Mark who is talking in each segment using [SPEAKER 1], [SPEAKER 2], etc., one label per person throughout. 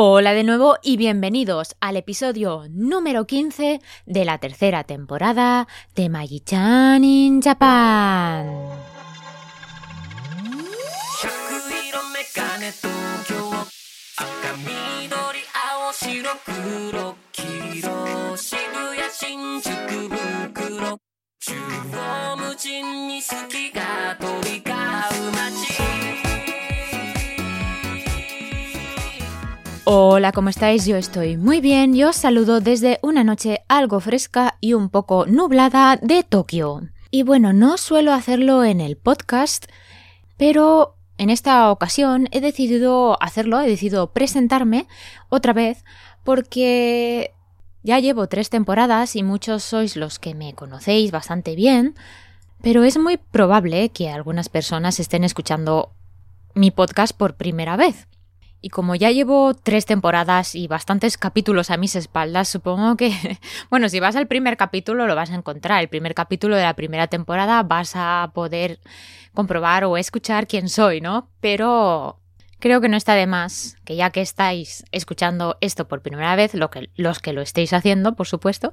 [SPEAKER 1] Hola de nuevo y bienvenidos al episodio número 15 de la tercera temporada de Magi-chan in Japan. Hola, ¿cómo estáis? Yo estoy muy bien y os saludo desde una noche algo fresca y un poco nublada de Tokio. Y bueno, no suelo hacerlo en el podcast, pero en esta ocasión he decidido hacerlo, he decidido presentarme otra vez porque ya llevo tres temporadas y muchos sois los que me conocéis bastante bien, pero es muy probable que algunas personas estén escuchando mi podcast por primera vez. Y como ya llevo tres temporadas y bastantes capítulos a mis espaldas, supongo que, bueno, si vas al primer capítulo lo vas a encontrar. El primer capítulo de la primera temporada vas a poder comprobar o escuchar quién soy, ¿no? Pero creo que no está de más que ya que estáis escuchando esto por primera vez, lo que, los que lo estéis haciendo, por supuesto,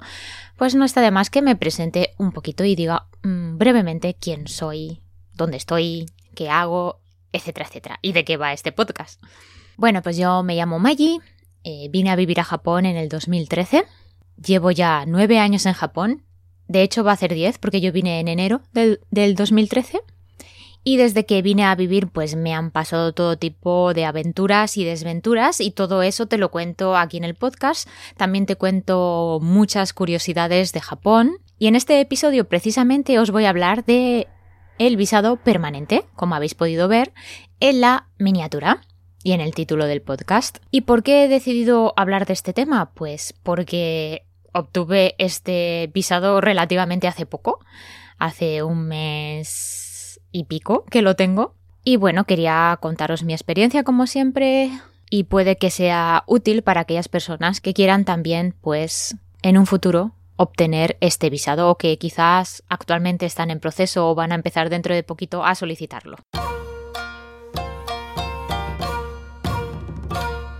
[SPEAKER 1] pues no está de más que me presente un poquito y diga mm, brevemente quién soy, dónde estoy, qué hago, etcétera, etcétera, y de qué va este podcast. Bueno, pues yo me llamo Maggie, eh, vine a vivir a Japón en el 2013, llevo ya nueve años en Japón, de hecho va a ser diez porque yo vine en enero del, del 2013 y desde que vine a vivir pues me han pasado todo tipo de aventuras y desventuras y todo eso te lo cuento aquí en el podcast, también te cuento muchas curiosidades de Japón. Y en este episodio precisamente os voy a hablar de el visado permanente, como habéis podido ver en la miniatura y en el título del podcast. ¿Y por qué he decidido hablar de este tema? Pues porque obtuve este visado relativamente hace poco, hace un mes y pico que lo tengo. Y bueno, quería contaros mi experiencia como siempre y puede que sea útil para aquellas personas que quieran también, pues, en un futuro obtener este visado o que quizás actualmente están en proceso o van a empezar dentro de poquito a solicitarlo.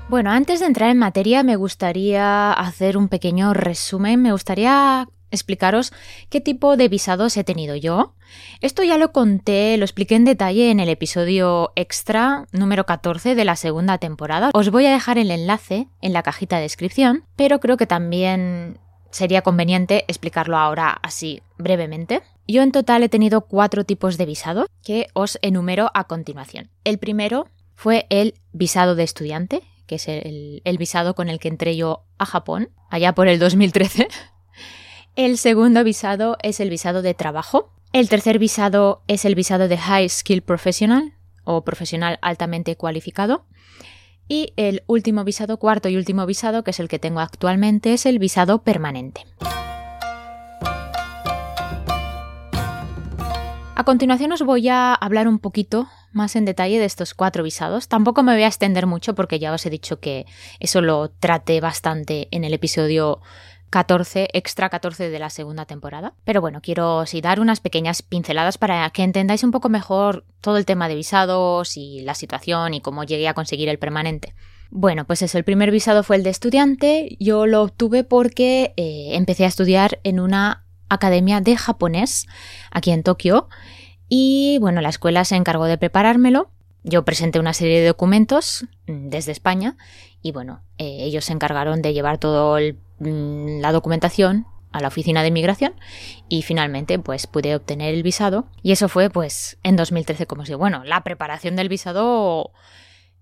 [SPEAKER 1] Bueno, antes de entrar en materia me gustaría hacer un pequeño resumen, me gustaría explicaros qué tipo de visados he tenido yo. Esto ya lo conté, lo expliqué en detalle en el episodio extra número 14 de la segunda temporada. Os voy a dejar el enlace en la cajita de descripción, pero creo que también sería conveniente explicarlo ahora así brevemente. Yo en total he tenido cuatro tipos de visado que os enumero a continuación. El primero fue el visado de estudiante, que es el, visado con el que entré yo a Japón, allá por el 2013. El segundo visado es el visado de trabajo. El tercer visado es el visado de High Skill Professional o profesional altamente cualificado. Y el último visado, cuarto y último visado, que es el que tengo actualmente, es el visado permanente. A continuación os voy a hablar un poquito más en detalle de estos cuatro visados. Tampoco me voy a extender mucho porque ya os he dicho que eso lo traté bastante en el episodio 14, extra 14 de la segunda temporada. Pero bueno, quiero sí dar unas pequeñas pinceladas para que entendáis un poco mejor todo el tema de visados y la situación y cómo llegué a conseguir el permanente. Bueno, pues eso, el primer visado fue el de estudiante. Yo lo obtuve porque eh, empecé a estudiar en una academia de japonés aquí en Tokio. Y bueno, la escuela se encargó de preparármelo. Yo presenté una serie de documentos mm, desde España. Y bueno, eh, ellos se encargaron de llevar toda mm, la documentación a la oficina de inmigración. Y finalmente pues pude obtener el visado. Y eso fue pues en 2013 como si bueno la preparación del visado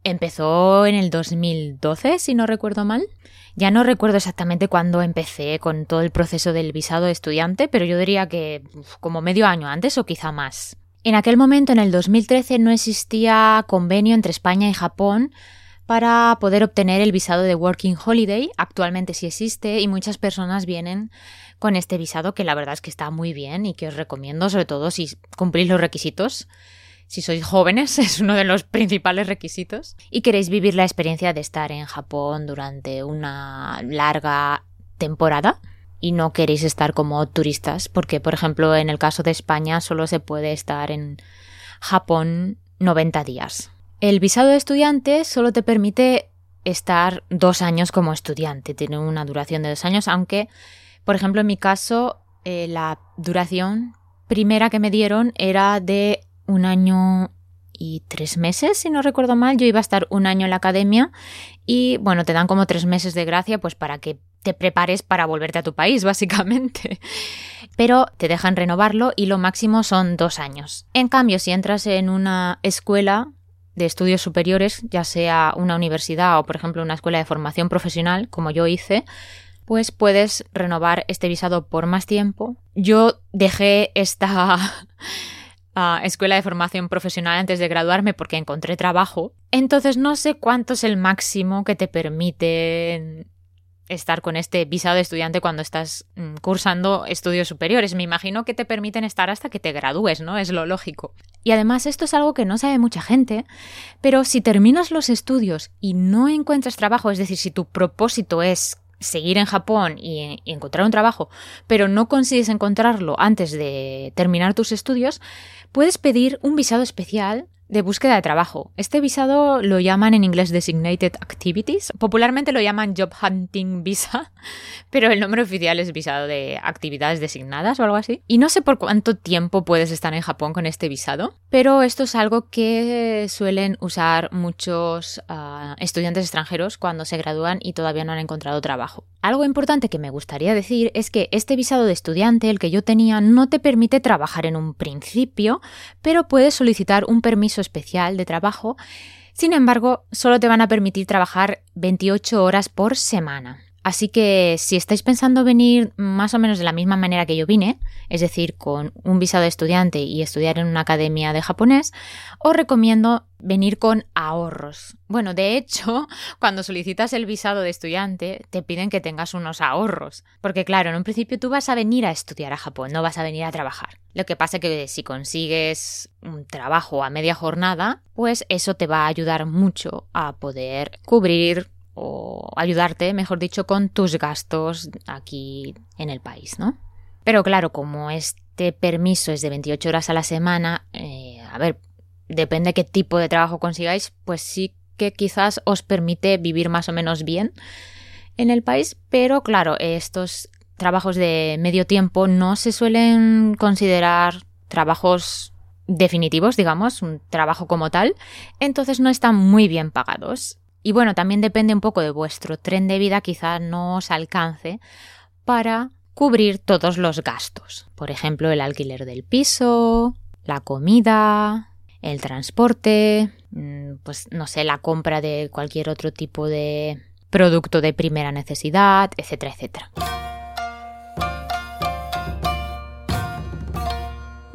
[SPEAKER 1] empezó en el 2012 si no recuerdo mal ya no recuerdo exactamente cuándo empecé con todo el proceso del visado de estudiante, pero yo diría que como medio año antes o quizá más. En aquel momento, en el 2013, no existía convenio entre España y Japón para poder obtener el visado de Working Holiday. Actualmente sí existe y muchas personas vienen con este visado que la verdad es que está muy bien y que os recomiendo, sobre todo si cumplís los requisitos si sois jóvenes, es uno de los principales requisitos, y queréis vivir la experiencia de estar en Japón durante una larga temporada y no queréis estar como turistas, porque por ejemplo en el caso de España solo se puede estar en Japón 90 días. El visado de estudiante solo te permite estar dos años como estudiante, tiene una duración de dos años, aunque, por ejemplo, en mi caso, eh, la duración primera que me dieron era de un año y tres meses, si no recuerdo mal. Yo iba a estar un año en la academia y bueno, te dan como tres meses de gracia pues para que te prepares para volverte a tu país, básicamente. Pero te dejan renovarlo y lo máximo son dos años. En cambio, si entras en una escuela de estudios superiores, ya sea una universidad o por ejemplo una escuela de formación profesional, como yo hice, pues puedes renovar este visado por más tiempo. Yo dejé esta escuela de formación profesional antes de graduarme porque encontré trabajo. Entonces no sé cuánto es el máximo que te permite estar con este visado de estudiante cuando estás mm, cursando estudios superiores. Me imagino que te permiten estar hasta que te gradúes, ¿no? Es lo lógico. Y además esto es algo que no sabe mucha gente, pero si terminas los estudios y no encuentras trabajo, es decir, si tu propósito es seguir en Japón y, encontrar un trabajo, pero no consigues encontrarlo antes de terminar tus estudios, puedes pedir un visado especial de búsqueda de trabajo. Este visado lo llaman en inglés Designated Activities. Popularmente lo llaman Job Hunting Visa, pero el nombre oficial es visado de actividades designadas o algo así. Y no sé por cuánto tiempo puedes estar en Japón con este visado, pero esto es algo que suelen usar muchos ah, estudiantes extranjeros cuando se gradúan y todavía no han encontrado trabajo. Algo importante que me gustaría decir es que este visado de estudiante, el que yo tenía, no te permite trabajar en un principio, pero puedes solicitar un permiso especial de trabajo. Sin embargo, solo te van a permitir trabajar 28 horas por semana. Así que si estáis pensando venir más o menos de la misma manera que yo vine, es decir, con un visado de estudiante y estudiar en una academia de japonés, os recomiendo venir con ahorros. Bueno, de hecho, cuando solicitas el visado de estudiante, te piden que tengas unos ahorros. Porque claro, en un principio tú vas a venir a estudiar a Japón, no vas a venir a trabajar. Lo que pasa es que si consigues un trabajo a media jornada, pues eso te va a ayudar mucho a poder cubrir o ayudarte, mejor dicho, con tus gastos aquí en el país, ¿no? Pero claro, como este permiso es de 28 horas a la semana, eh, a ver, depende qué tipo de trabajo consigáis, pues sí que quizás os permite vivir más o menos bien en el país, pero claro, estos trabajos de medio tiempo no se suelen considerar trabajos definitivos, digamos, un trabajo como tal, entonces no están muy bien pagados. Y bueno, también depende un poco de vuestro tren de vida, quizá no os alcance para cubrir todos los gastos. Por ejemplo, el alquiler del piso, la comida, el transporte, mm, pues no sé, la compra de cualquier otro tipo de producto de primera necesidad, etcétera, etcétera.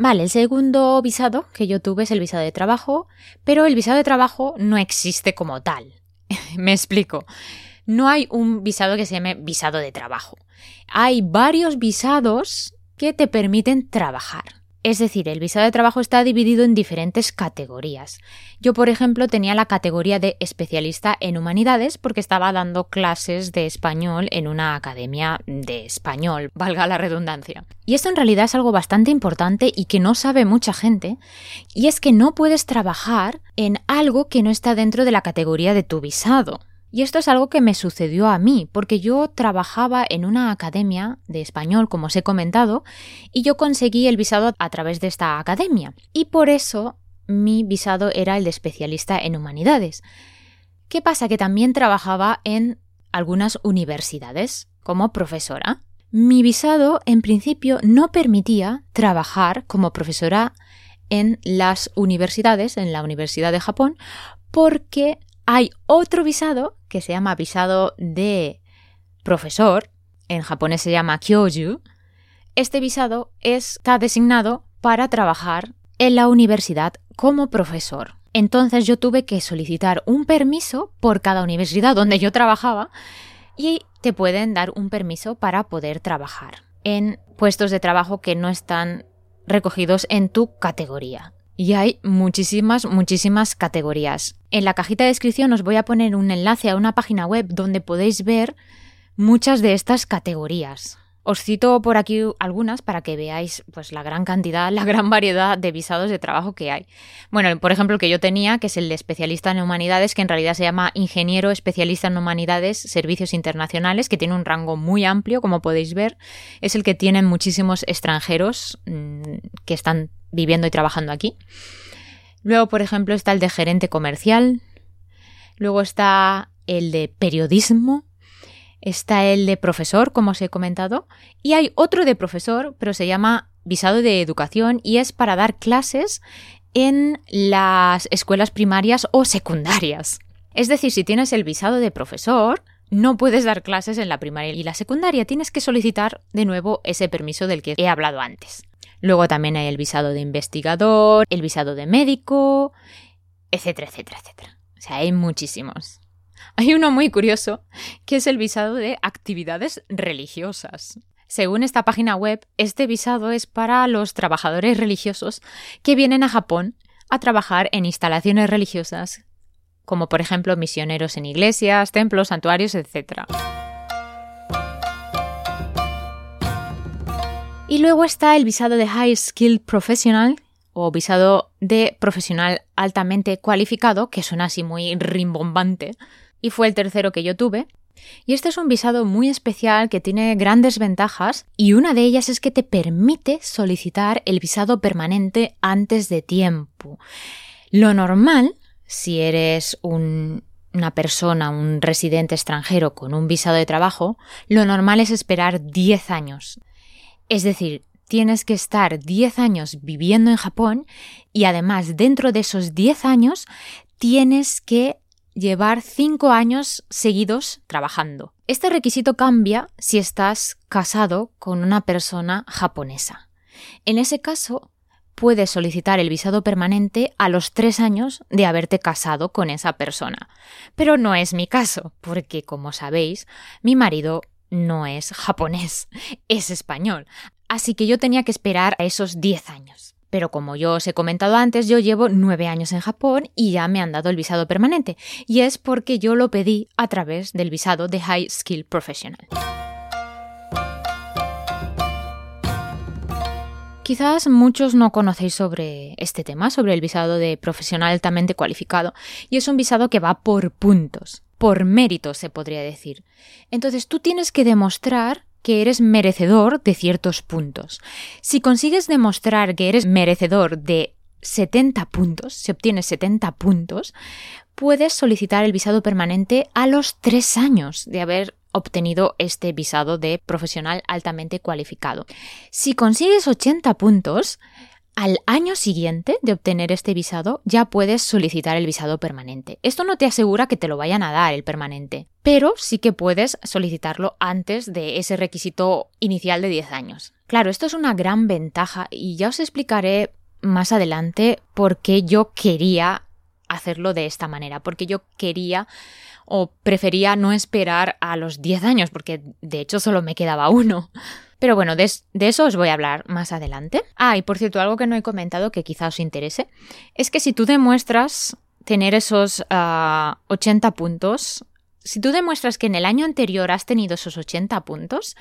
[SPEAKER 1] Vale, el segundo visado que yo tuve es el visado de trabajo, pero el visado de trabajo no existe como tal. Me explico. No hay un visado que se llame visado de trabajo. Hay varios visados que te permiten trabajar. Es decir, el visado de trabajo está dividido en diferentes categorías. Yo, por ejemplo, tenía la categoría de especialista en humanidades porque estaba dando clases de español en una academia de español, valga la redundancia. Y esto en realidad es algo bastante importante y que no sabe mucha gente, y es que no puedes trabajar en algo que no está dentro de la categoría de tu visado. Y esto es algo que me sucedió a mí, porque yo trabajaba en una academia de español, como os he comentado, y yo conseguí el visado a través de esta academia. Y por eso mi visado era el de especialista en humanidades. ¿Qué pasa? Que también trabajaba en algunas universidades como profesora. Mi visado, en principio, no permitía trabajar como profesora en las universidades, en la Universidad de Japón, porque hay otro visado que se llama visado de profesor, en japonés se llama kyoju. Este visado está designado para trabajar en la universidad como profesor. Entonces yo tuve que solicitar un permiso por cada universidad donde yo trabajaba y te pueden dar un permiso para poder trabajar en puestos de trabajo que no están recogidos en tu categoría. Y hay muchísimas, muchísimas categorías. En la cajita de descripción os voy a poner un enlace a una página web donde podéis ver muchas de estas categorías. Os cito por aquí algunas para que veáis pues la gran cantidad, la gran variedad de visados de trabajo que hay. Bueno, por ejemplo, el que yo tenía, que es el de especialista en humanidades, que en realidad se llama ingeniero especialista en humanidades, servicios internacionales, que tiene un rango muy amplio, como podéis ver. Es el que tienen muchísimos extranjeros mmm, que están viviendo y trabajando aquí. Luego, por ejemplo, está el de gerente comercial. Luego está el de periodismo está el de profesor, como os he comentado, y hay otro de profesor, pero se llama visado de educación y es para dar clases en las escuelas primarias o secundarias. Es decir, si tienes el visado de profesor, no puedes dar clases en la primaria y la secundaria, tienes que solicitar de nuevo ese permiso del que he hablado antes. Luego también hay el visado de investigador, el visado de médico, etcétera, etcétera, etcétera. O sea, hay muchísimos. Hay uno muy curioso, que es el visado de actividades religiosas. Según esta página web, este visado es para los trabajadores religiosos que vienen a Japón a trabajar en instalaciones religiosas, como por ejemplo misioneros en iglesias, templos, santuarios, etc. Y luego está el visado de High Skilled Professional, o visado de profesional altamente cualificado, que suena así muy rimbombante, y fue el tercero que yo tuve. Y este es un visado muy especial que tiene grandes ventajas y una de ellas es que te permite solicitar el visado permanente antes de tiempo. Lo normal, si eres una persona, un residente extranjero con un visado de trabajo, lo normal es esperar 10 años. Es decir, tienes que estar 10 años viviendo en Japón y además dentro de esos 10 años tienes que llevar cinco años seguidos trabajando. Este requisito cambia si estás casado con una persona japonesa. En ese caso, puedes solicitar el visado permanente a los tres años de haberte casado con esa persona. Pero no es mi caso, porque como sabéis, mi marido no es japonés, es español. Así que yo tenía que esperar a esos diez años. Pero como yo os he comentado antes, yo llevo nueve años en Japón y ya me han dado el visado permanente. Y es porque yo lo pedí a través del visado de High Skill Professional. Quizás muchos no conocéis sobre este tema, sobre el visado de profesional altamente cualificado, y es un visado que va por puntos, por mérito se podría decir. Entonces tú tienes que demostrar que eres merecedor de ciertos puntos. Si consigues demostrar que eres merecedor de 70 puntos, si obtienes 70 puntos, puedes solicitar el visado permanente a los tres años de haber obtenido este visado de profesional altamente cualificado. Si consigues 80 puntos, al año siguiente de obtener este visado ya puedes solicitar el visado permanente. Esto no te asegura que te lo vayan a dar el permanente, pero sí que puedes solicitarlo antes de ese requisito inicial de 10 años. Claro, esto es una gran ventaja y ya os explicaré más adelante por qué yo quería hacerlo de esta manera, porque yo quería o prefería no esperar a los 10 años, porque de hecho solo me quedaba uno. Pero bueno, de, eso os voy a hablar más adelante. Ah, y por cierto, algo que no he comentado que quizá os interese, es que si tú demuestras tener esos 80 ah, puntos, si tú demuestras que en el año anterior has tenido esos 80 puntos,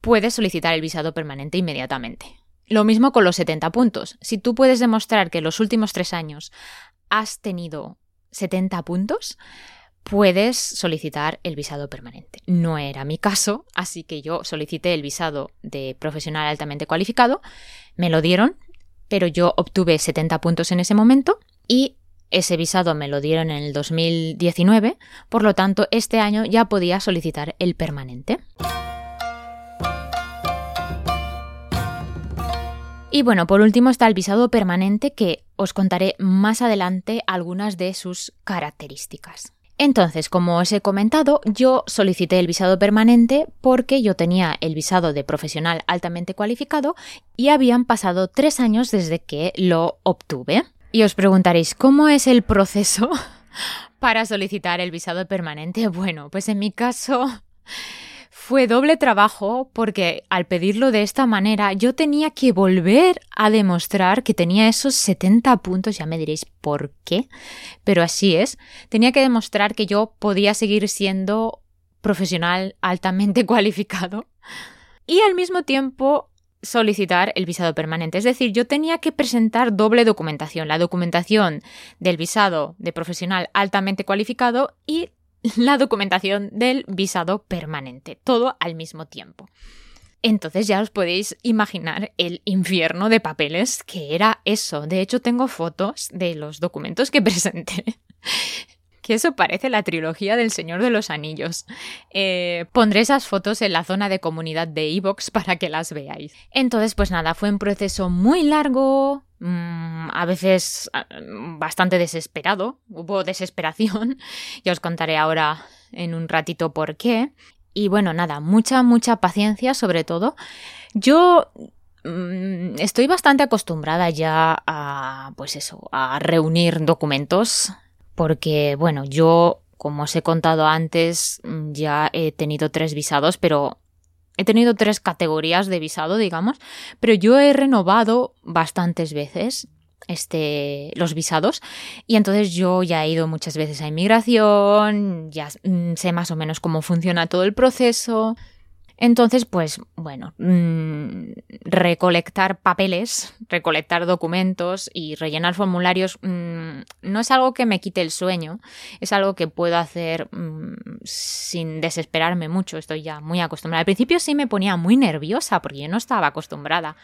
[SPEAKER 1] puedes solicitar el visado permanente inmediatamente. Lo mismo con los 70 puntos. Si tú puedes demostrar que en los últimos tres años has tenido 70 puntos, puedes solicitar el visado permanente. No era mi caso, así que yo solicité el visado de profesional altamente cualificado, me lo dieron, pero yo obtuve 70 puntos en ese momento y ese visado me lo dieron en el 2019, por lo tanto este año ya podía solicitar el permanente. Y bueno, por último está el visado permanente que os contaré más adelante algunas de sus características. Entonces, como os he comentado, yo solicité el visado permanente porque yo tenía el visado de profesional altamente cualificado y habían pasado tres años desde que lo obtuve. Y os preguntaréis, ¿cómo es el proceso para solicitar el visado permanente? Bueno, pues en mi caso fue doble trabajo porque al pedirlo de esta manera yo tenía que volver a demostrar que tenía esos 70 puntos, ya me diréis por qué, pero así es, tenía que demostrar que yo podía seguir siendo profesional altamente cualificado. y al mismo tiempo solicitar el visado permanente. Es decir, yo tenía que presentar doble documentación, la documentación del visado de profesional altamente cualificado y la documentación del visado permanente, todo al mismo tiempo. Entonces ya os podéis imaginar el infierno de papeles que era eso. De hecho, tengo fotos de los documentos que presenté. que eso parece la trilogía del Señor de los Anillos. Eh, pondré esas fotos en la zona de comunidad de Evox para que las veáis. Entonces, pues nada, fue un proceso muy largo, a veces bastante desesperado, hubo desesperación, ya os contaré ahora en un ratito por qué. Y bueno, nada, mucha, mucha paciencia sobre todo. Yo mm, estoy bastante acostumbrada ya a, pues eso, a reunir documentos, porque bueno, yo, como os he contado antes, mm, ya he tenido tres visados, pero he tenido tres categorías de visado, digamos, pero yo he renovado bastantes veces este, los visados. Y entonces yo ya he ido muchas veces a inmigración, ya mm, sé más o menos cómo funciona todo el proceso. Entonces, pues bueno, mm, recolectar papeles, recolectar documentos y rellenar formularios mm, no es algo que me quite el sueño, es algo que puedo hacer sin desesperarme mucho, estoy ya muy acostumbrada. Al principio sí me ponía muy nerviosa porque yo no estaba acostumbrada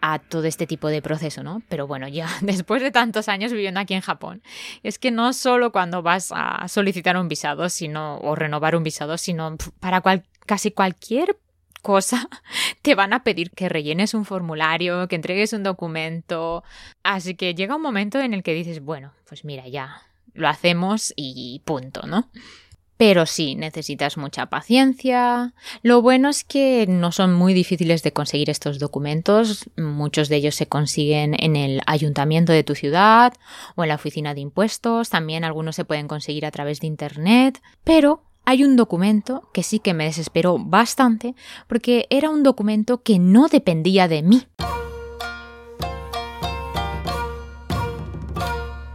[SPEAKER 1] a todo este tipo de proceso, ¿no? Pero bueno, ya después de tantos años viviendo aquí en Japón, es que no solo cuando vas a solicitar un visado, sino o renovar un visado, sino para casi cualquier cosa te van a pedir que rellenes un formulario, que entregues un documento. Así que llega un momento en el que dices, bueno, pues mira, ya lo hacemos y punto, ¿no? pero sí necesitas mucha paciencia. Lo bueno es que no son muy difíciles de conseguir estos documentos. Muchos de ellos se consiguen en el ayuntamiento de tu ciudad o en la oficina de impuestos. También algunos se pueden conseguir a través de Internet. Pero hay un documento que sí que me desesperó bastante porque era un documento que no dependía de mí.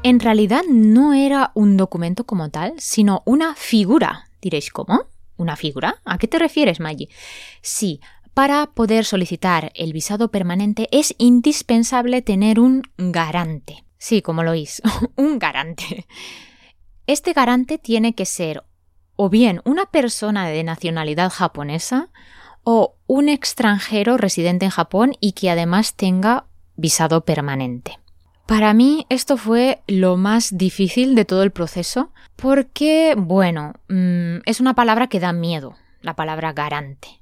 [SPEAKER 1] En realidad no era un documento como tal, sino una figura. Diréis, ¿cómo? ¿Una figura? ¿A qué te refieres, Maggie? Sí, para poder solicitar el visado permanente es indispensable tener un garante. Sí, como lo oís, un garante. Este garante tiene que ser o bien una persona de nacionalidad japonesa o un extranjero residente en Japón y que además tenga visado permanente. Para mí esto fue lo más difícil de todo el proceso porque, bueno, mm, es una palabra que da miedo, la palabra garante.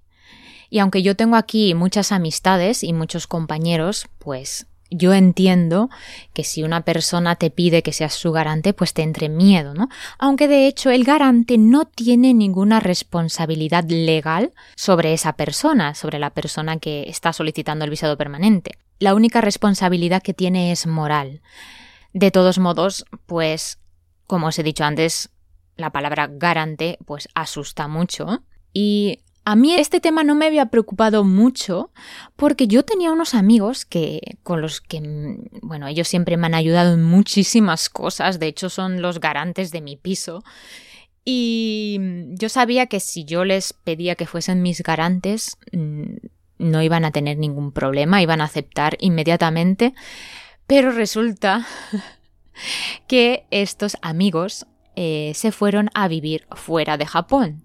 [SPEAKER 1] Y aunque yo tengo aquí muchas amistades y muchos compañeros, pues yo entiendo que si una persona te pide que seas su garante, pues te entre miedo, ¿no? Aunque de hecho el garante no tiene ninguna responsabilidad legal sobre esa persona, sobre la persona que está solicitando el visado permanente la única responsabilidad que tiene es moral. De todos modos, pues, como os he dicho antes, la palabra garante pues asusta mucho y a mí este tema no me había preocupado mucho porque yo tenía unos amigos que con los que bueno, ellos siempre me han ayudado en muchísimas cosas, de hecho son los garantes de mi piso. Y yo sabía que si yo les pedía que fuesen mis garantes, mm, no iban a tener ningún problema, iban a aceptar inmediatamente, pero resulta que estos amigos eh, se fueron a vivir fuera de Japón.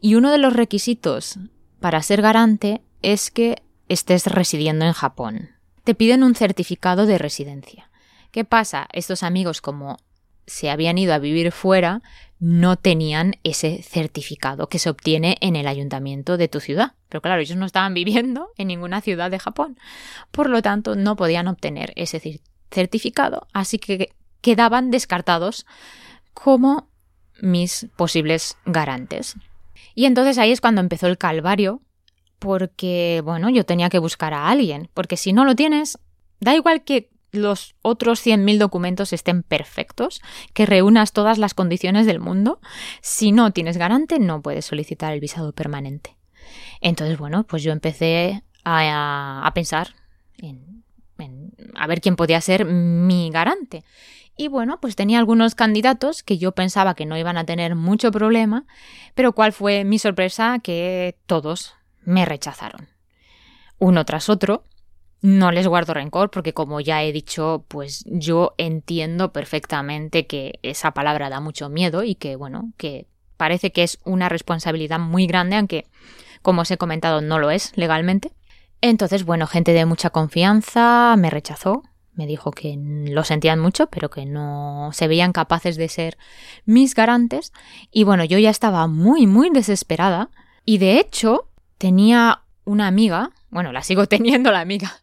[SPEAKER 1] Y uno de los requisitos para ser garante es que estés residiendo en Japón. Te piden un certificado de residencia. ¿Qué pasa? Estos amigos, como se habían ido a vivir fuera, no tenían ese certificado que se obtiene en el ayuntamiento de tu ciudad. Pero claro, ellos no estaban viviendo en ninguna ciudad de Japón. Por lo tanto, no podían obtener ese certificado, así que quedaban descartados como mis posibles garantes. Y entonces ahí es cuando empezó el calvario, porque, bueno, yo tenía que buscar a alguien, porque si no lo tienes, da igual que los otros 100.000 documentos estén perfectos, que reúnas todas las condiciones del mundo, si no tienes garante no puedes solicitar el visado permanente. Entonces, bueno, pues yo empecé a, pensar en, a ver quién podía ser mi garante. Y bueno, pues tenía algunos candidatos que yo pensaba que no iban a tener mucho problema, pero cuál fue mi sorpresa que todos me rechazaron. Uno tras otro. No les guardo rencor porque como ya he dicho, pues yo entiendo perfectamente que esa palabra da mucho miedo y que, bueno, que parece que es una responsabilidad muy grande, aunque, como os he comentado, no lo es legalmente. Entonces, bueno, gente de mucha confianza me rechazó, me dijo que lo sentían mucho, pero que no se veían capaces de ser mis garantes. Y bueno, yo ya estaba muy, muy desesperada. Y de hecho, tenía una amiga, bueno, la sigo teniendo la amiga.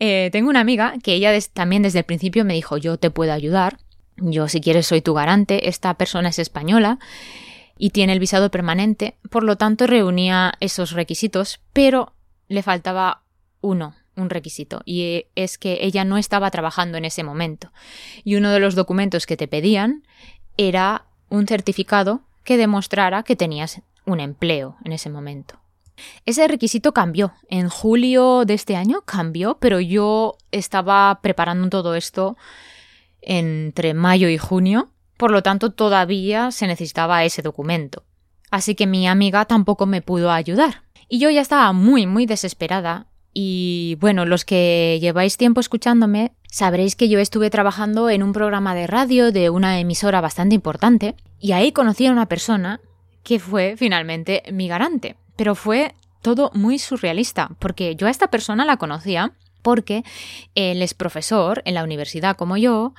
[SPEAKER 1] Eh, tengo una amiga que ella también desde el principio me dijo, yo te puedo ayudar, yo si quieres soy tu garante, esta persona es española y tiene el visado permanente, por lo tanto reunía esos requisitos, pero le faltaba uno, un requisito, y es que ella no estaba trabajando en ese momento. Y uno de los documentos que te pedían era un certificado que demostrara que tenías un empleo en ese momento. Ese requisito cambió. En julio de este año cambió, pero yo estaba preparando todo esto entre mayo y junio, por lo tanto todavía se necesitaba ese documento. Así que mi amiga tampoco me pudo ayudar. Y yo ya estaba muy, muy desesperada. Y bueno, los que lleváis tiempo escuchándome, sabréis que yo estuve trabajando en un programa de radio de una emisora bastante importante, y ahí conocí a una persona que fue finalmente mi garante. Pero fue todo muy surrealista, porque yo a esta persona la conocía porque él es profesor en la universidad como yo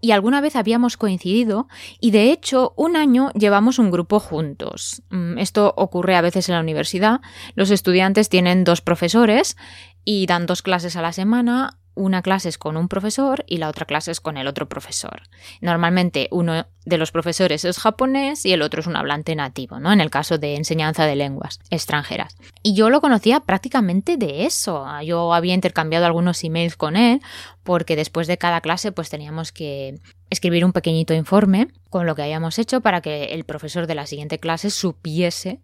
[SPEAKER 1] y alguna vez habíamos coincidido y de hecho un año llevamos un grupo juntos. Mm, esto ocurre a veces en la universidad. Los estudiantes tienen dos profesores y dan dos clases a la semana una clase es con un profesor y la otra clase es con el otro profesor. Normalmente uno de los profesores es japonés y el otro es un hablante nativo, ¿no? En el caso de enseñanza de lenguas extranjeras. Y yo lo conocía prácticamente de eso. Yo había intercambiado algunos emails con él porque después de cada clase pues teníamos que escribir un pequeñito informe con lo que habíamos hecho para que el profesor de la siguiente clase supiese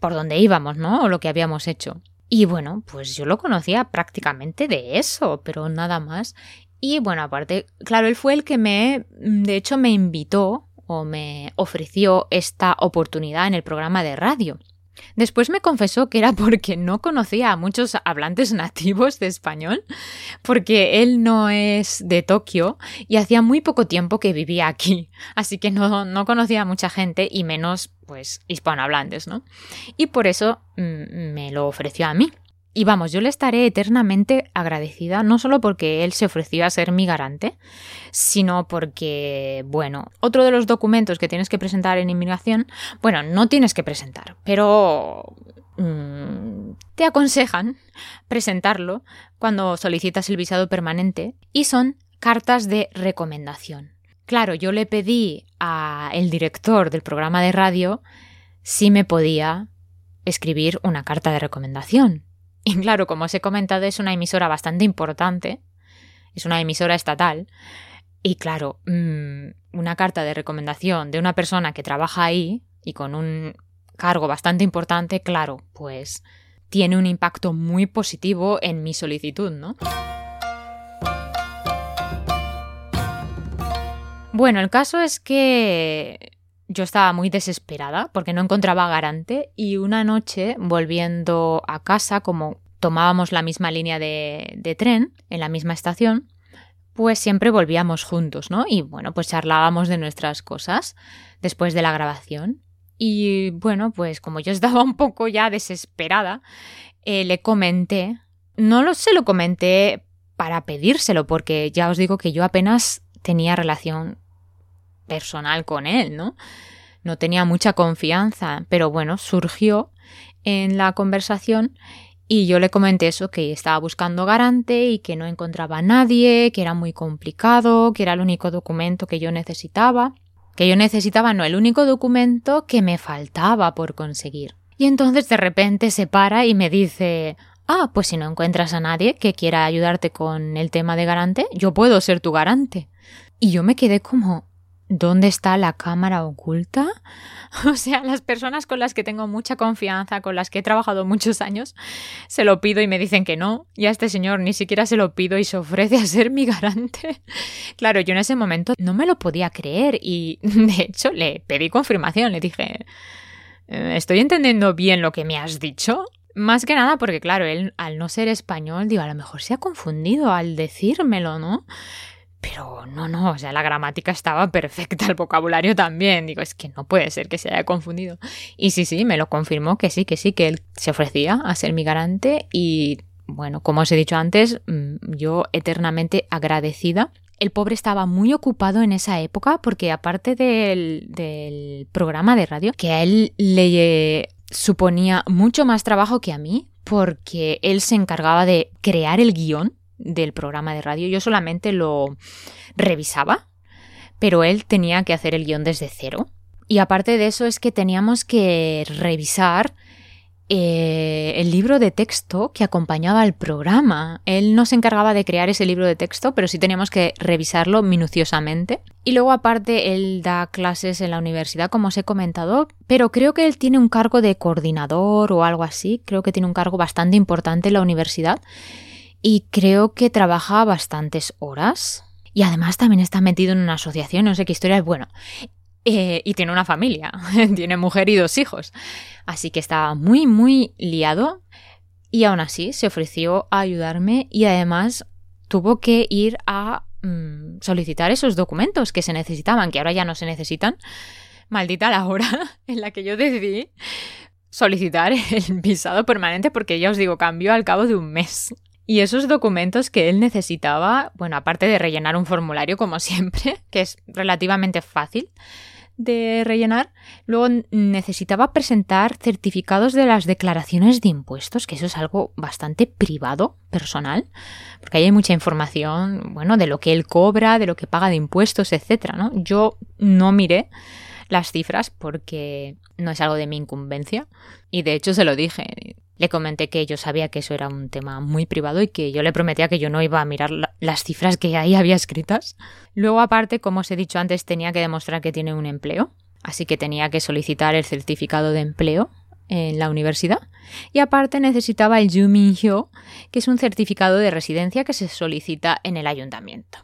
[SPEAKER 1] por dónde íbamos, ¿no? O lo que habíamos hecho. Y bueno, pues yo lo conocía prácticamente de eso, pero nada más. Y bueno, aparte, claro, él fue el que me, de hecho, me invitó o me ofreció esta oportunidad en el programa de radio. Después me confesó que era porque no conocía a muchos hablantes nativos de español, porque él no es de Tokio y hacía muy poco tiempo que vivía aquí, así que no, no conocía a mucha gente y menos pues hispanohablantes, ¿no? Y por eso mm, me lo ofreció a mí. Y vamos, yo le estaré eternamente agradecida, no solo porque él se ofreció a ser mi garante, sino porque, bueno, otro de los documentos que tienes que presentar en inmigración, bueno, no tienes que presentar, pero mm, te aconsejan presentarlo cuando solicitas el visado permanente y son cartas de recomendación. Claro, yo le pedí al director del programa de radio si me podía escribir una carta de recomendación. Y claro, como os he comentado, es una emisora bastante importante, es una emisora estatal, y claro, mm, una carta de recomendación de una persona que trabaja ahí y con un cargo bastante importante, claro, pues tiene un impacto muy positivo en mi solicitud, ¿no? Bueno, el caso es que yo estaba muy desesperada porque no encontraba garante y una noche volviendo a casa, como tomábamos la misma línea de, tren en la misma estación, pues siempre volvíamos juntos, ¿no? Y bueno, pues charlábamos de nuestras cosas después de la grabación. Y bueno, pues como yo estaba un poco ya desesperada, eh, le comenté, no lo se lo comenté para pedírselo, porque ya os digo que yo apenas tenía relación personal con él, ¿no? No tenía mucha confianza, pero bueno, surgió en la conversación y yo le comenté eso, que estaba buscando garante y que no encontraba a nadie, que era muy complicado, que era el único documento que yo necesitaba, que yo necesitaba, no, el único documento que me faltaba por conseguir. Y entonces de repente se para y me dice, ah, pues si no encuentras a nadie que quiera ayudarte con el tema de garante, yo puedo ser tu garante. Y yo me quedé como, ¿Dónde está la cámara oculta? O sea, las personas con las que tengo mucha confianza, con las que he trabajado muchos años, se lo pido y me dicen que no. Y a este señor ni siquiera se lo pido y se ofrece a ser mi garante. Claro, yo en ese momento no me lo podía creer y de hecho le pedí confirmación. Le dije, eh, ¿estoy entendiendo bien lo que me has dicho? Más que nada porque, claro, él al no ser español, digo, a lo mejor se ha confundido al decírmelo, ¿no? Pero no, no, o sea, la gramática estaba perfecta, el vocabulario también. Digo, es que no puede ser que se haya confundido. Y sí, sí, me lo confirmó que sí, que sí, que él se ofrecía a ser mi garante y, bueno, como os he dicho antes, mm, yo eternamente agradecida el pobre estaba muy ocupado en esa época porque aparte del, del, programa de radio, que a él le suponía mucho más trabajo que a mí, porque él se encargaba de crear el guion del programa de radio. Yo solamente lo revisaba, pero él tenía que hacer el guion desde cero. Y aparte de eso es que teníamos que revisar eh, el libro de texto que acompañaba al programa. Él no se encargaba de crear ese libro de texto, pero sí teníamos que revisarlo minuciosamente. Y luego aparte él da clases en la universidad, como os he comentado, pero creo que él tiene un cargo de coordinador o algo así. Creo que tiene un cargo bastante importante en la universidad. Y creo que trabaja bastantes horas. Y además también está metido en una asociación, no sé qué historia. Bueno, eh, y tiene una familia, tiene mujer y dos hijos. Así que estaba muy, muy liado y aún así se ofreció a ayudarme y además tuvo que ir a mm, solicitar esos documentos que se necesitaban, que ahora ya no se necesitan. Maldita la hora en la que yo decidí solicitar el visado permanente porque ya os digo, cambió al cabo de un mes. Y esos documentos que él necesitaba, bueno, aparte de rellenar un formulario como siempre, que es relativamente fácil, de rellenar. Luego necesitaba presentar certificados de las declaraciones de impuestos, que eso es algo bastante privado, personal, porque ahí hay mucha información, bueno, de lo que él cobra, de lo que paga de impuestos, etcétera, ¿no? Yo no miré las cifras porque no es algo de mi incumbencia y de hecho se lo dije. Le comenté que yo sabía que eso era un tema muy privado y que yo le prometía que yo no iba a mirar las cifras que ahí había escritas. Luego, aparte, como os he dicho antes, tenía que demostrar que tiene un empleo, así que tenía que solicitar el certificado de empleo en la universidad. Y aparte necesitaba el Hyo, que es un certificado de residencia que se solicita en el ayuntamiento.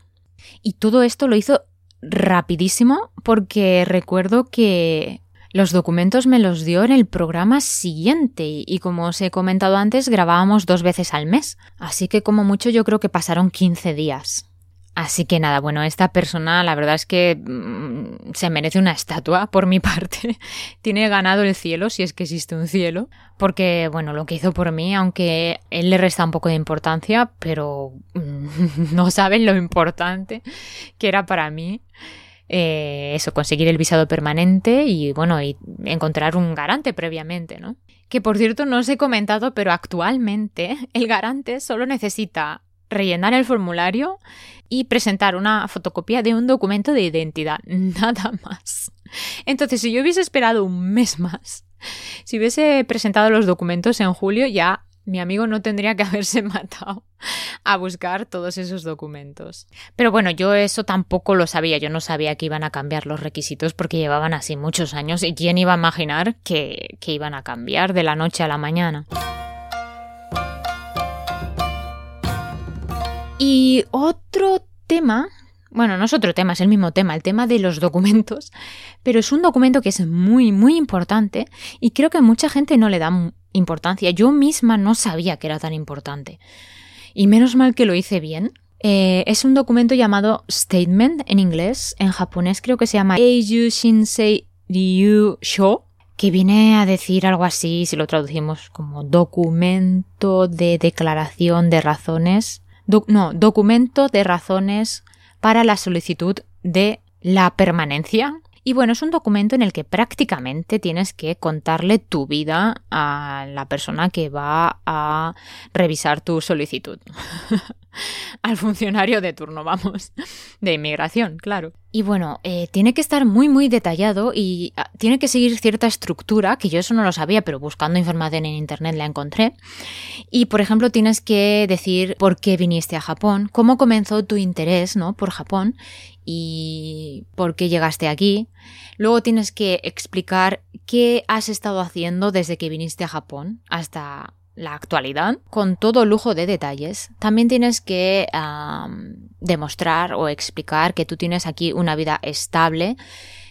[SPEAKER 1] Y todo esto lo hizo rapidísimo porque recuerdo que los documentos me los dio en el programa siguiente y como os he comentado antes grabábamos dos veces al mes, así que como mucho yo creo que pasaron 15 días. Así que nada, bueno, esta persona la verdad es que mm, se merece una estatua por mi parte. Tiene ganado el cielo, si es que existe un cielo, porque bueno, lo que hizo por mí, aunque él le resta un poco de importancia, pero mm, no saben lo importante que era para mí. Eh, eso, conseguir el visado permanente y bueno, y encontrar un garante previamente, ¿no? Que por cierto no os he comentado, pero actualmente el garante solo necesita rellenar el formulario y presentar una fotocopia de un documento de identidad, nada más. Entonces, si yo hubiese esperado un mes más, si hubiese presentado los documentos en julio, ya mi amigo no tendría que haberse matado a buscar todos esos documentos. Pero bueno, yo eso tampoco lo sabía, yo no sabía que iban a cambiar los requisitos porque llevaban así muchos años y quién iba a imaginar que, que iban a cambiar de la noche a la mañana. Y otro tema bueno, no es otro tema, es el mismo tema, el tema de los documentos, pero es un documento que es muy, muy importante y creo que mucha gente no le da importancia. Yo misma no sabía que era tan importante. Y menos mal que lo hice bien. Eh, es un documento llamado Statement en inglés, en japonés creo que se llama Eiju Shinsei Ryu Sho, que viene a decir algo así, si lo traducimos como documento de declaración de razones. no, documento de razones para la solicitud de la permanencia. Y bueno, es un documento en el que prácticamente tienes que contarle tu vida a la persona que va a revisar tu solicitud. al funcionario de turno, vamos, de inmigración, claro. Y bueno, eh, tiene que estar muy, muy detallado y ah, tiene que seguir cierta estructura, que yo eso no lo sabía, pero buscando información en Internet la encontré. Y, por ejemplo, tienes que decir por qué viniste a Japón, cómo comenzó tu interés ¿no? por Japón y por qué llegaste aquí. Luego tienes que explicar qué has estado haciendo desde que viniste a Japón hasta la actualidad con todo lujo de detalles. También tienes que demostrar o explicar que tú tienes aquí una vida estable,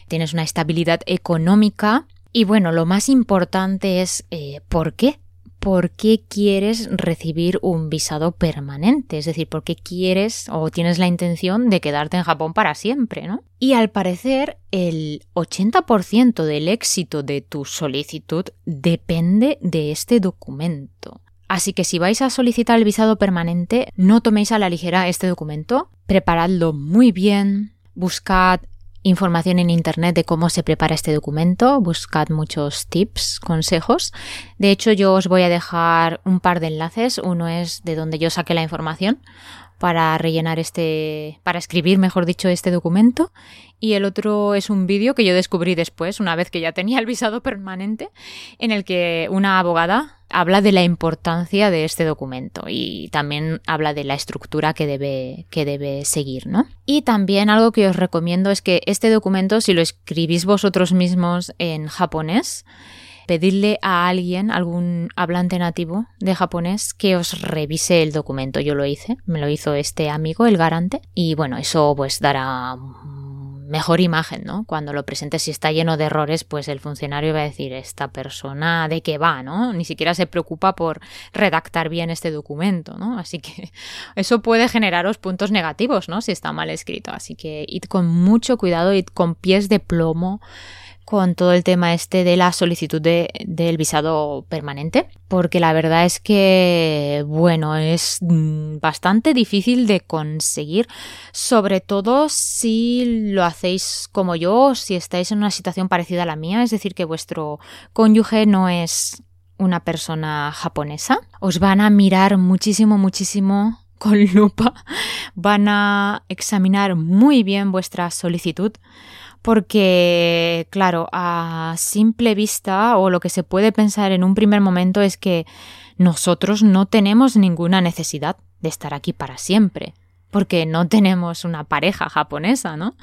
[SPEAKER 1] tienes una estabilidad económica y bueno, lo más importante es eh, por qué. Por qué quieres recibir un visado permanente, es decir, por qué quieres o tienes la intención de quedarte en Japón para siempre, ¿no? Y al parecer el 80% del éxito de tu solicitud depende de este documento. Así que si vais a solicitar el visado permanente, no toméis a la ligera este documento, preparadlo muy bien, buscad información en internet de cómo se prepara este documento, buscad muchos tips, consejos. De hecho, yo os voy a dejar un par de enlaces. Uno es de donde yo saqué la información para rellenar este, para escribir, mejor dicho, este documento. Y el otro es un vídeo que yo descubrí después, una vez que ya tenía el visado permanente, en el que una abogada habla de la importancia de este documento y también habla de la estructura que debe, que debe seguir, ¿no? Y también algo que os recomiendo es que este documento, si lo escribís vosotros mismos en japonés, pedirle a alguien, algún hablante nativo de japonés, que os revise el documento. Yo lo hice, me lo hizo este amigo, el garante, y bueno, eso pues dará mejor imagen, ¿no? Cuando lo presentes, si está lleno de errores, pues el funcionario va a decir, esta persona de qué va, ¿no? Ni siquiera se preocupa por redactar bien este documento, ¿no? Así que eso puede generaros puntos negativos, ¿no? Si está mal escrito. Así que id con mucho cuidado, id con pies de plomo con todo el tema este de la solicitud de, del visado permanente, porque la verdad es que, bueno, es mm, bastante difícil de conseguir, sobre todo si lo hacéis como yo, si estáis en una situación parecida a la mía, es decir, que vuestro cónyuge no es una persona japonesa, os van a mirar muchísimo, muchísimo con lupa, van a examinar muy bien vuestra solicitud porque, claro, a simple vista o lo que se puede pensar en un primer momento es que nosotros no tenemos ninguna necesidad de estar aquí para siempre, porque no tenemos una pareja japonesa, ¿no?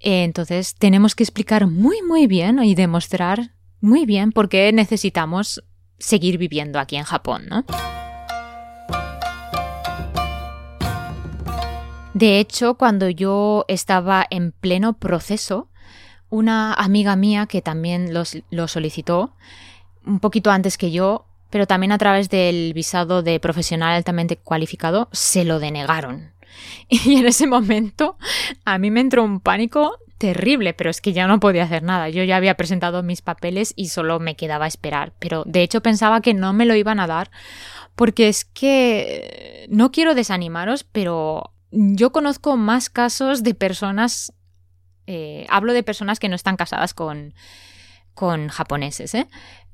[SPEAKER 1] Entonces tenemos que explicar muy, muy bien y demostrar muy bien por qué necesitamos seguir viviendo aquí en Japón, ¿no? De hecho, cuando yo estaba en pleno proceso, una amiga mía que también lo solicitó, un poquito antes que yo, pero también a través del visado de profesional altamente cualificado, se lo denegaron. Y en ese momento a mí me entró un pánico terrible, pero es que ya no podía hacer nada. Yo ya había presentado mis papeles y solo me quedaba esperar. Pero de hecho pensaba que no me lo iban a dar porque es que no quiero desanimaros, pero yo conozco más casos de personas, eh, hablo de personas que no están casadas con, con japoneses, ¿eh?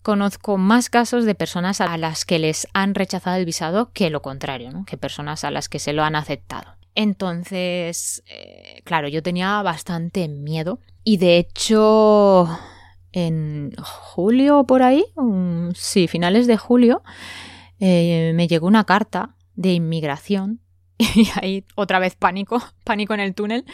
[SPEAKER 1] Conozco más casos de personas a las que les han rechazado el visado que lo contrario, ¿no? que personas a las que se lo han aceptado. Entonces, eh, claro, yo tenía bastante miedo y de hecho en julio por ahí, sí, finales de julio, me llegó una carta de inmigración Y ahí otra vez pánico, pánico en el túnel.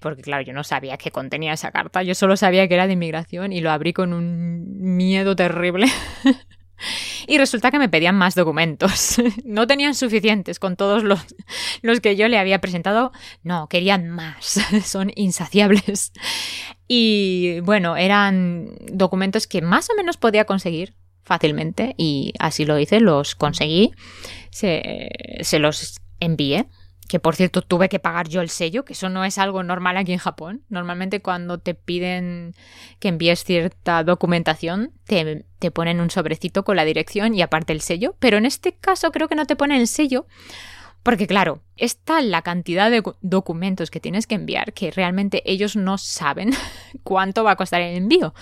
[SPEAKER 1] Porque claro, yo no sabía qué contenía esa carta, yo solo sabía que era de inmigración y lo abrí con un miedo terrible. y resulta que me pedían más documentos. No tenían suficientes con todos los, los que yo le había presentado. No, querían más. Son insaciables. Y bueno, eran documentos que más o menos podía conseguir fácilmente y así lo hice, los conseguí. Se, se los envié, que por cierto tuve que pagar yo el sello, que eso no es algo normal aquí en Japón. Normalmente cuando te piden que envíes cierta documentación, te, te ponen un sobrecito con la dirección y aparte el sello, pero en este caso creo que no te ponen el sello. Porque claro, está la cantidad de documentos que tienes que enviar que realmente ellos no saben cuánto va a costar el envío.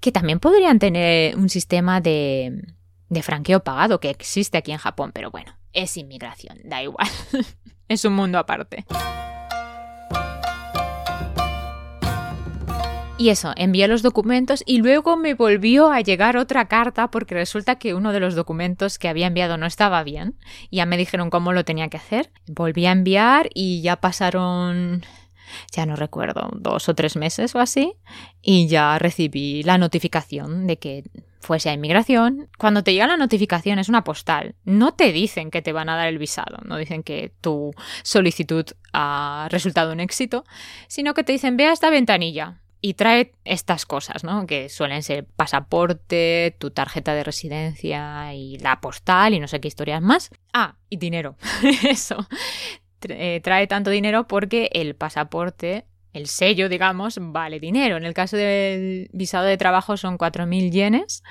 [SPEAKER 1] Que también podrían tener un sistema de, de franqueo pagado que existe aquí en Japón, pero bueno, es inmigración, da igual. es un mundo aparte. Y eso, envié los documentos y luego me volvió a llegar otra carta porque resulta que uno de los documentos que había enviado no estaba bien. Ya me dijeron cómo lo tenía que hacer. Volví a enviar y ya pasaron, ya no recuerdo, dos o tres meses o así. Y ya recibí la notificación de que fuese a inmigración, cuando te llega la notificación es una postal. No te dicen que te van a dar el visado, no dicen que tu solicitud ha resultado un éxito, sino que te dicen ve a esta ventanilla. y trae estas cosas, ¿no? Que suelen ser pasaporte, tu tarjeta de residencia y la postal y no sé qué historias más. Ah, y dinero. Eso. Eh, trae tanto dinero porque el pasaporte, el sello, digamos, vale dinero. En el caso del visado de trabajo son 4.000 yenes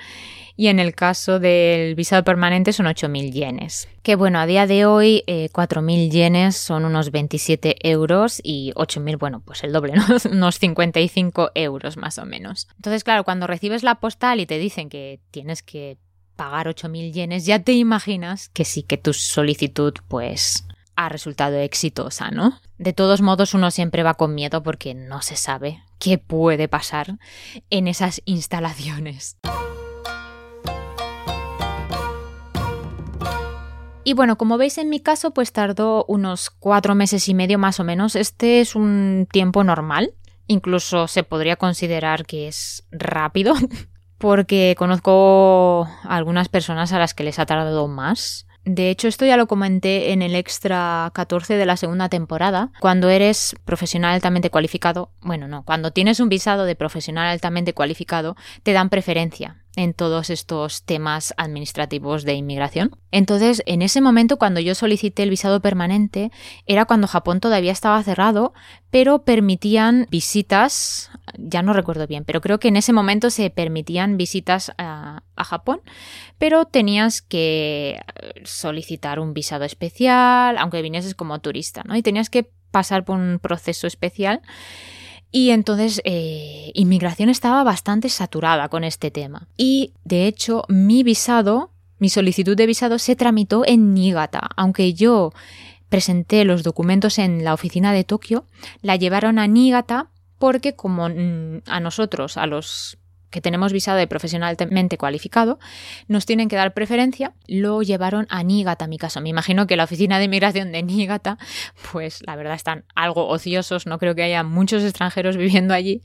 [SPEAKER 1] y en el caso del visado permanente son 8.000 yenes. Que bueno, a día de hoy 4.000 eh, yenes son unos 27 euros y 8.000, bueno, pues el doble, ¿no? unos 55 euros más o menos. Entonces, claro, cuando recibes la postal y te dicen que tienes que pagar 8.000 yenes, ya te imaginas que sí que tu solicitud pues ha resultado exitosa, ¿no? De todos modos, uno siempre va con miedo porque no se sabe qué puede pasar en esas instalaciones. Y bueno, como veis en mi caso, pues tardó unos cuatro meses y medio más o menos. Este es un tiempo normal. Incluso se podría considerar que es rápido, porque conozco a algunas personas a las que les ha tardado más. De hecho, esto ya lo comenté en el extra 14 de la segunda temporada. Cuando eres profesional altamente cualificado, bueno, no, cuando tienes un visado de profesional altamente cualificado, te dan preferencia en todos estos temas administrativos de inmigración. Entonces, en ese momento, cuando yo solicité el visado permanente, era cuando Japón todavía estaba cerrado, pero permitían visitas, ya no recuerdo bien, pero creo que en ese momento se permitían visitas a, Japón, pero tenías que solicitar un visado especial, aunque vinieses como turista, ¿no? Y tenías que pasar por un proceso especial y entonces eh, inmigración estaba bastante saturada con este tema. Y de hecho mi visado, mi solicitud de visado se tramitó en Niigata. Aunque yo presenté los documentos en la oficina de Tokio, la llevaron a Niigata porque como mm, a nosotros, a los que tenemos visado de profesionalmente cualificado, nos tienen que dar preferencia, lo llevaron a Nígata, mi caso. Me imagino que la oficina de inmigración de Nígata, pues la verdad están algo ociosos, no creo que haya muchos extranjeros viviendo allí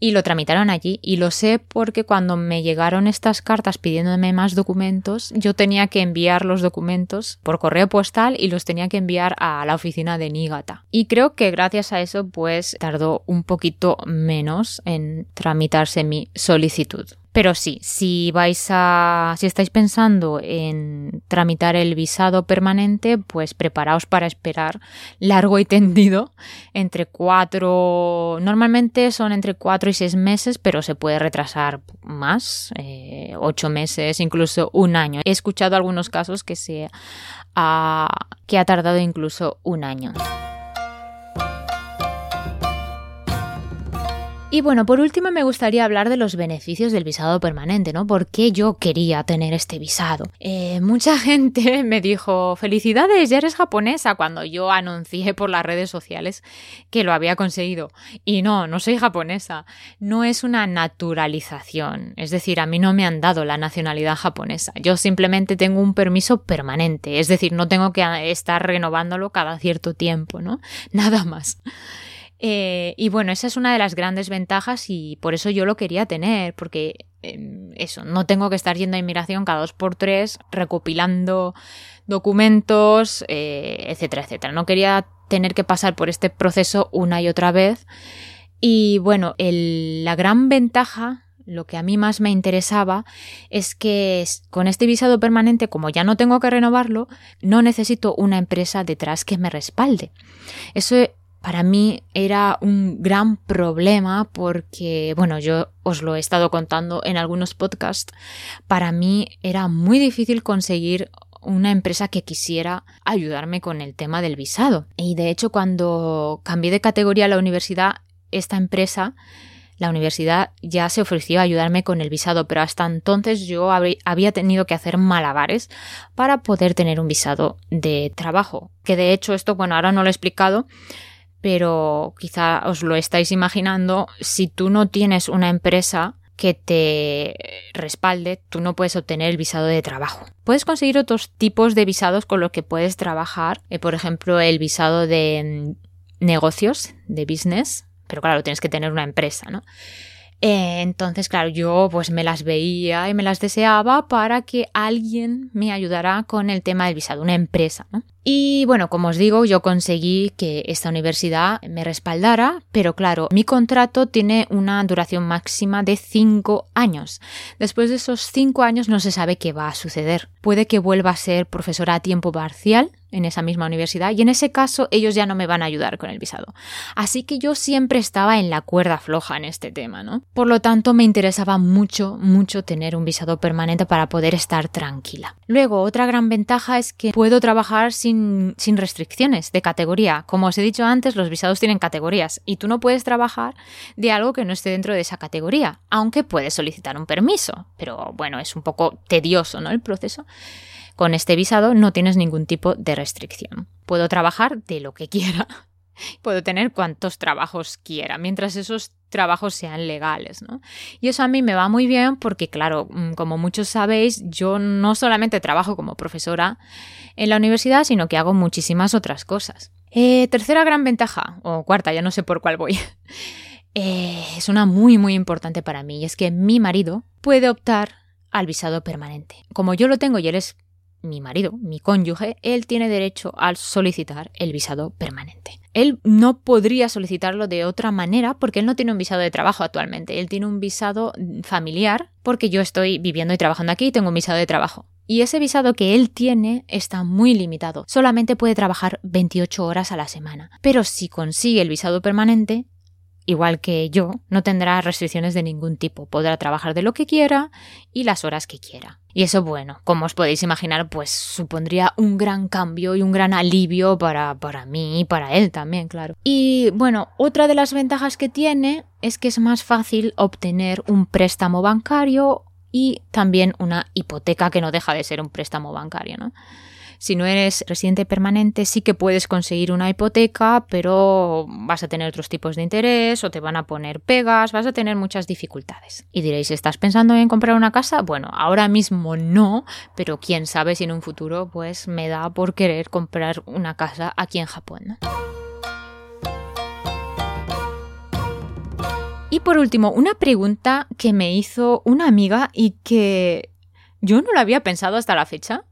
[SPEAKER 1] y lo tramitaron allí. Y lo sé porque cuando me llegaron estas cartas pidiéndome más documentos, yo tenía que enviar los documentos por correo postal y los tenía que enviar a la oficina de Nígata. Y creo que gracias a eso pues tardó un poquito menos en tramitarse mi solicitud. Pero sí, si vais a. si estáis pensando en tramitar el visado permanente, pues preparaos para esperar largo y tendido. Entre cuatro. Normalmente son entre cuatro y seis meses, pero se puede retrasar más. Eh, ocho meses, incluso un año. He escuchado algunos casos que se ha, que ha tardado incluso un año. Y bueno, por último me gustaría hablar de los beneficios del visado permanente, ¿no? ¿Por qué yo quería tener este visado? Eh, mucha gente me dijo, felicidades, ya eres japonesa, cuando yo anuncié por las redes sociales que lo había conseguido. Y no, no soy japonesa, no es una naturalización, es decir, a mí no me han dado la nacionalidad japonesa, yo simplemente tengo un permiso permanente, es decir, no tengo que estar renovándolo cada cierto tiempo, ¿no? Nada más. Eh, y bueno, esa es una de las grandes ventajas y por eso yo lo quería tener, porque em, eso, no tengo que estar yendo a inmigración cada dos por tres, recopilando documentos, eh, etcétera, etcétera. No quería tener que pasar por este proceso una y otra vez. Y bueno, la gran ventaja lo que a mí más me interesaba es que con este visado permanente, como ya no tengo que renovarlo, no necesito una empresa detrás que me respalde. Eso para mí era un gran problema porque, bueno, yo os lo he estado contando en algunos podcasts, para mí era muy difícil conseguir una empresa que quisiera ayudarme con el tema del visado. Y de hecho, cuando cambié de categoría a la universidad, esta empresa, la universidad ya se ofreció a ayudarme con el visado, pero hasta entonces yo había tenido que hacer malabares para poder tener un visado de trabajo. Que de hecho esto, bueno, ahora no lo he explicado, pero quizá os lo estáis imaginando, si tú no tienes una empresa que te respalde, tú no puedes obtener el visado de trabajo. Puedes conseguir otros tipos de visados con los que puedes trabajar, eh, por ejemplo, el visado de mm, negocios, de business, pero claro, tienes que tener una empresa, ¿no? Eh, entonces, claro, yo pues me las veía y me las deseaba para que alguien me ayudara con el tema del visado, una empresa, ¿no? Y bueno, como os digo, yo conseguí que esta universidad me respaldara, pero claro, mi contrato tiene una duración máxima de cinco años. Después de esos cinco años no se sabe qué va a suceder. Puede que vuelva a ser profesora a tiempo parcial en esa misma universidad y en ese caso ellos ya no me van a ayudar con el visado. Así que yo siempre estaba en la cuerda floja en este tema, ¿no? Por lo tanto, me interesaba mucho, mucho tener un visado permanente para poder estar tranquila. Luego, otra gran ventaja es que puedo trabajar sin, sin restricciones de categoría. Como os he dicho antes, los visados tienen categorías y tú no puedes trabajar de algo que no esté dentro de esa categoría, aunque puedes solicitar un permiso. Pero bueno, es un poco tedioso, ¿no? El proceso. Con este visado no tienes ningún tipo de restricción. Puedo trabajar de lo que quiera. Puedo tener cuantos trabajos quiera, mientras esos trabajos sean legales, ¿no? Y eso a mí me va muy bien porque, claro, mm, como muchos sabéis, yo no solamente trabajo como profesora en la universidad, sino que hago muchísimas otras cosas. Eh, tercera gran ventaja, o cuarta, ya no sé por cuál voy. Eh, es una muy, muy importante para mí, y es que mi marido puede optar al visado permanente. Como yo lo tengo y él es mi marido, mi cónyuge, él tiene derecho a solicitar el visado permanente. Él no podría solicitarlo de otra manera porque él no tiene un visado de trabajo actualmente. Él tiene un visado familiar porque yo estoy viviendo y trabajando aquí y tengo un visado de trabajo. Y ese visado que él tiene está muy limitado. Solamente puede trabajar 28 horas a la semana. Pero si consigue el visado permanente, igual que yo, no tendrá restricciones de ningún tipo. Podrá trabajar de lo que quiera y las horas que quiera. Y eso, bueno, como os podéis imaginar, pues supondría un gran cambio y un gran alivio para, para mí y para él también, claro. Y bueno, otra de las ventajas que tiene es que es más fácil obtener un préstamo bancario y también una hipoteca que no deja de ser un préstamo bancario, ¿no? Si no eres residente permanente, sí que puedes conseguir una hipoteca, pero vas a tener otros tipos de interés o te van a poner pegas, vas a tener muchas dificultades. Y diréis, ¿estás pensando en comprar una casa? Bueno, ahora mismo no, pero quién sabe si en un futuro pues me da por querer comprar una casa aquí en Japón. Y por último, una pregunta que me hizo una amiga y que yo no la había pensado hasta la fecha.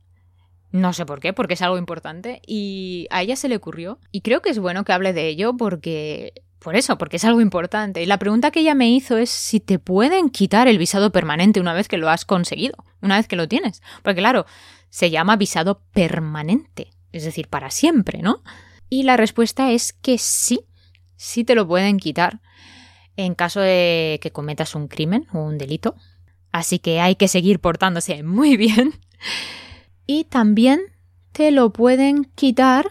[SPEAKER 1] No sé por qué, porque es algo importante. Y a ella se le ocurrió. Y creo que es bueno que hable de ello porque... Por eso, porque es algo importante. Y la pregunta que ella me hizo es si te pueden quitar el visado permanente una vez que lo has conseguido, una vez que lo tienes. Porque claro, se llama visado permanente, es decir, para siempre, ¿no? Y la respuesta es que sí, sí te lo pueden quitar en caso de que cometas un crimen o un delito. Así que hay que seguir portándose muy bien y también te lo pueden quitar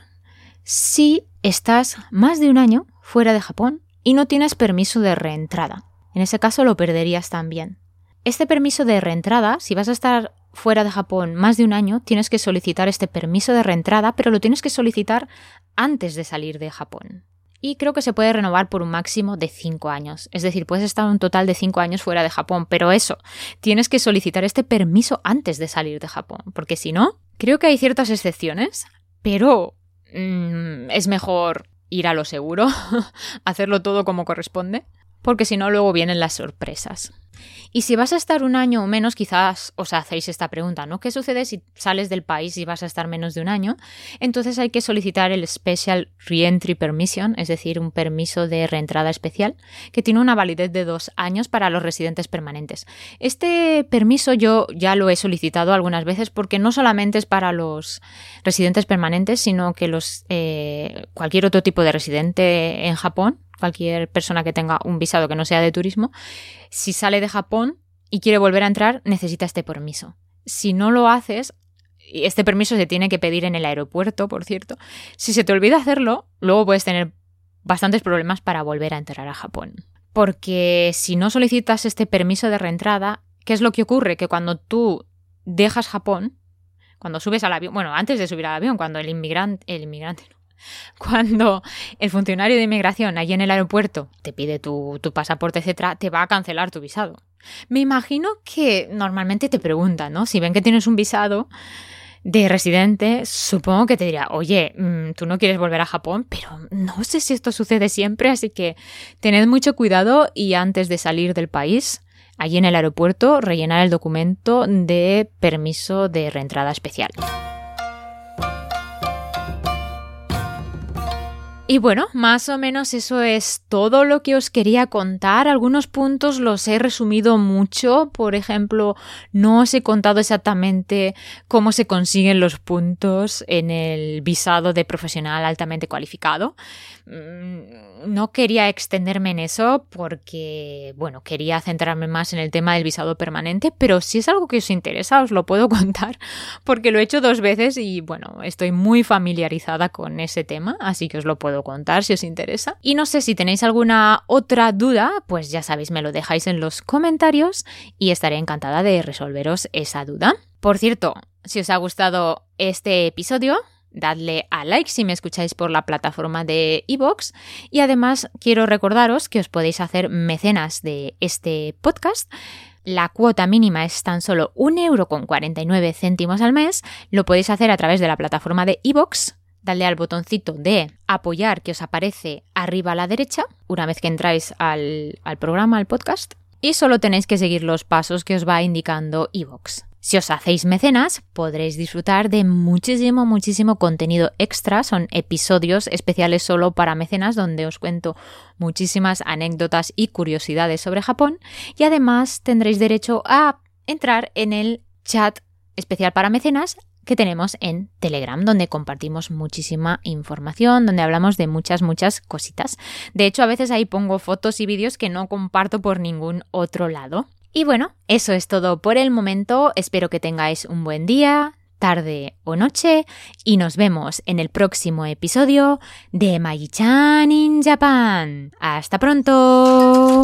[SPEAKER 1] si estás más de un año fuera de Japón y no tienes permiso de reentrada. En ese caso lo perderías también. Este permiso de reentrada, si vas a estar fuera de Japón más de un año, tienes que solicitar este permiso de reentrada, pero lo tienes que solicitar antes de salir de Japón y creo que se puede renovar por un máximo de 5 años. Es decir, puedes estar un total de 5 años fuera de Japón, pero eso, tienes que solicitar este permiso antes de salir de Japón, porque si no, creo que hay ciertas excepciones, pero mm, es mejor ir a lo seguro, hacerlo todo como corresponde, porque si no, luego vienen las sorpresas. Y si vas a estar un año o menos, quizás os hacéis esta pregunta, ¿no? ¿Qué sucede si sales del país y vas a estar menos de un año? Entonces hay que solicitar el Special Reentry Permission, es decir, un permiso de reentrada especial, que tiene una validez de dos años para los residentes permanentes. Este permiso yo ya lo he solicitado algunas veces porque no solamente es para los residentes permanentes, sino que los eh, cualquier otro tipo de residente en Japón cualquier persona que tenga un visado que no sea de turismo, si sale de Japón y quiere volver a entrar, necesita este permiso. Si no lo haces, y este permiso se tiene que pedir en el aeropuerto, por cierto, si se te olvida hacerlo, luego puedes tener bastantes problemas para volver a entrar a Japón. Porque si no solicitas este permiso de reentrada, ¿qué es lo que ocurre? Que cuando tú dejas Japón, cuando subes al avión, bueno, antes de subir al avión, cuando el inmigrante, el inmigrante, cuando el funcionario de inmigración allí en el aeropuerto te pide tu, pasaporte, etcétera, te va a cancelar tu visado. Me imagino que normalmente te preguntan, ¿no? Si ven que tienes un visado, de residente, supongo que te dirá, oye, mm, tú no quieres volver a Japón, pero no sé si esto sucede siempre, así que tened mucho cuidado y antes de salir del país, allí en el aeropuerto, rellenar el documento de permiso de reentrada especial. Y bueno, más o menos eso es todo lo que os quería contar. Algunos puntos los he resumido mucho. Por ejemplo, no os he contado exactamente cómo se consiguen los puntos en el visado de profesional altamente cualificado. Mm, no quería extenderme en eso porque, bueno, quería centrarme más en el tema del visado permanente, pero si es algo que os interesa, os lo puedo contar porque lo he hecho dos veces y, bueno, estoy muy familiarizada con ese tema, así que os lo puedo contar si os interesa. Y no sé si tenéis alguna otra duda, pues ya sabéis, me lo dejáis en los comentarios y estaré encantada de resolveros esa duda. Por cierto, si os ha gustado este episodio, dadle a like si me escucháis por la plataforma de iVoox y además quiero recordaros que os podéis hacer mecenas de este podcast. La cuota mínima es tan solo 1,49€ céntimos al mes. Lo podéis hacer a través de la plataforma de iVoox. Dadle al botoncito de apoyar que os aparece arriba a la derecha una vez que entráis al, al programa, al podcast. Y solo tenéis que seguir los pasos que os va indicando iVoox. Si os hacéis mecenas, podréis disfrutar de muchísimo, muchísimo contenido extra. Son episodios especiales solo para mecenas donde os cuento muchísimas anécdotas y curiosidades sobre Japón. Y además tendréis derecho a entrar en el chat especial para mecenas que tenemos en Telegram, donde compartimos muchísima información, donde hablamos de muchas, muchas cositas. De hecho, a veces ahí pongo fotos y vídeos que no comparto por ningún otro lado. Y bueno, eso es todo por el momento. Espero que tengáis un buen día, tarde o noche y nos vemos en el próximo episodio de Magi-chan in Japan. ¡Hasta pronto!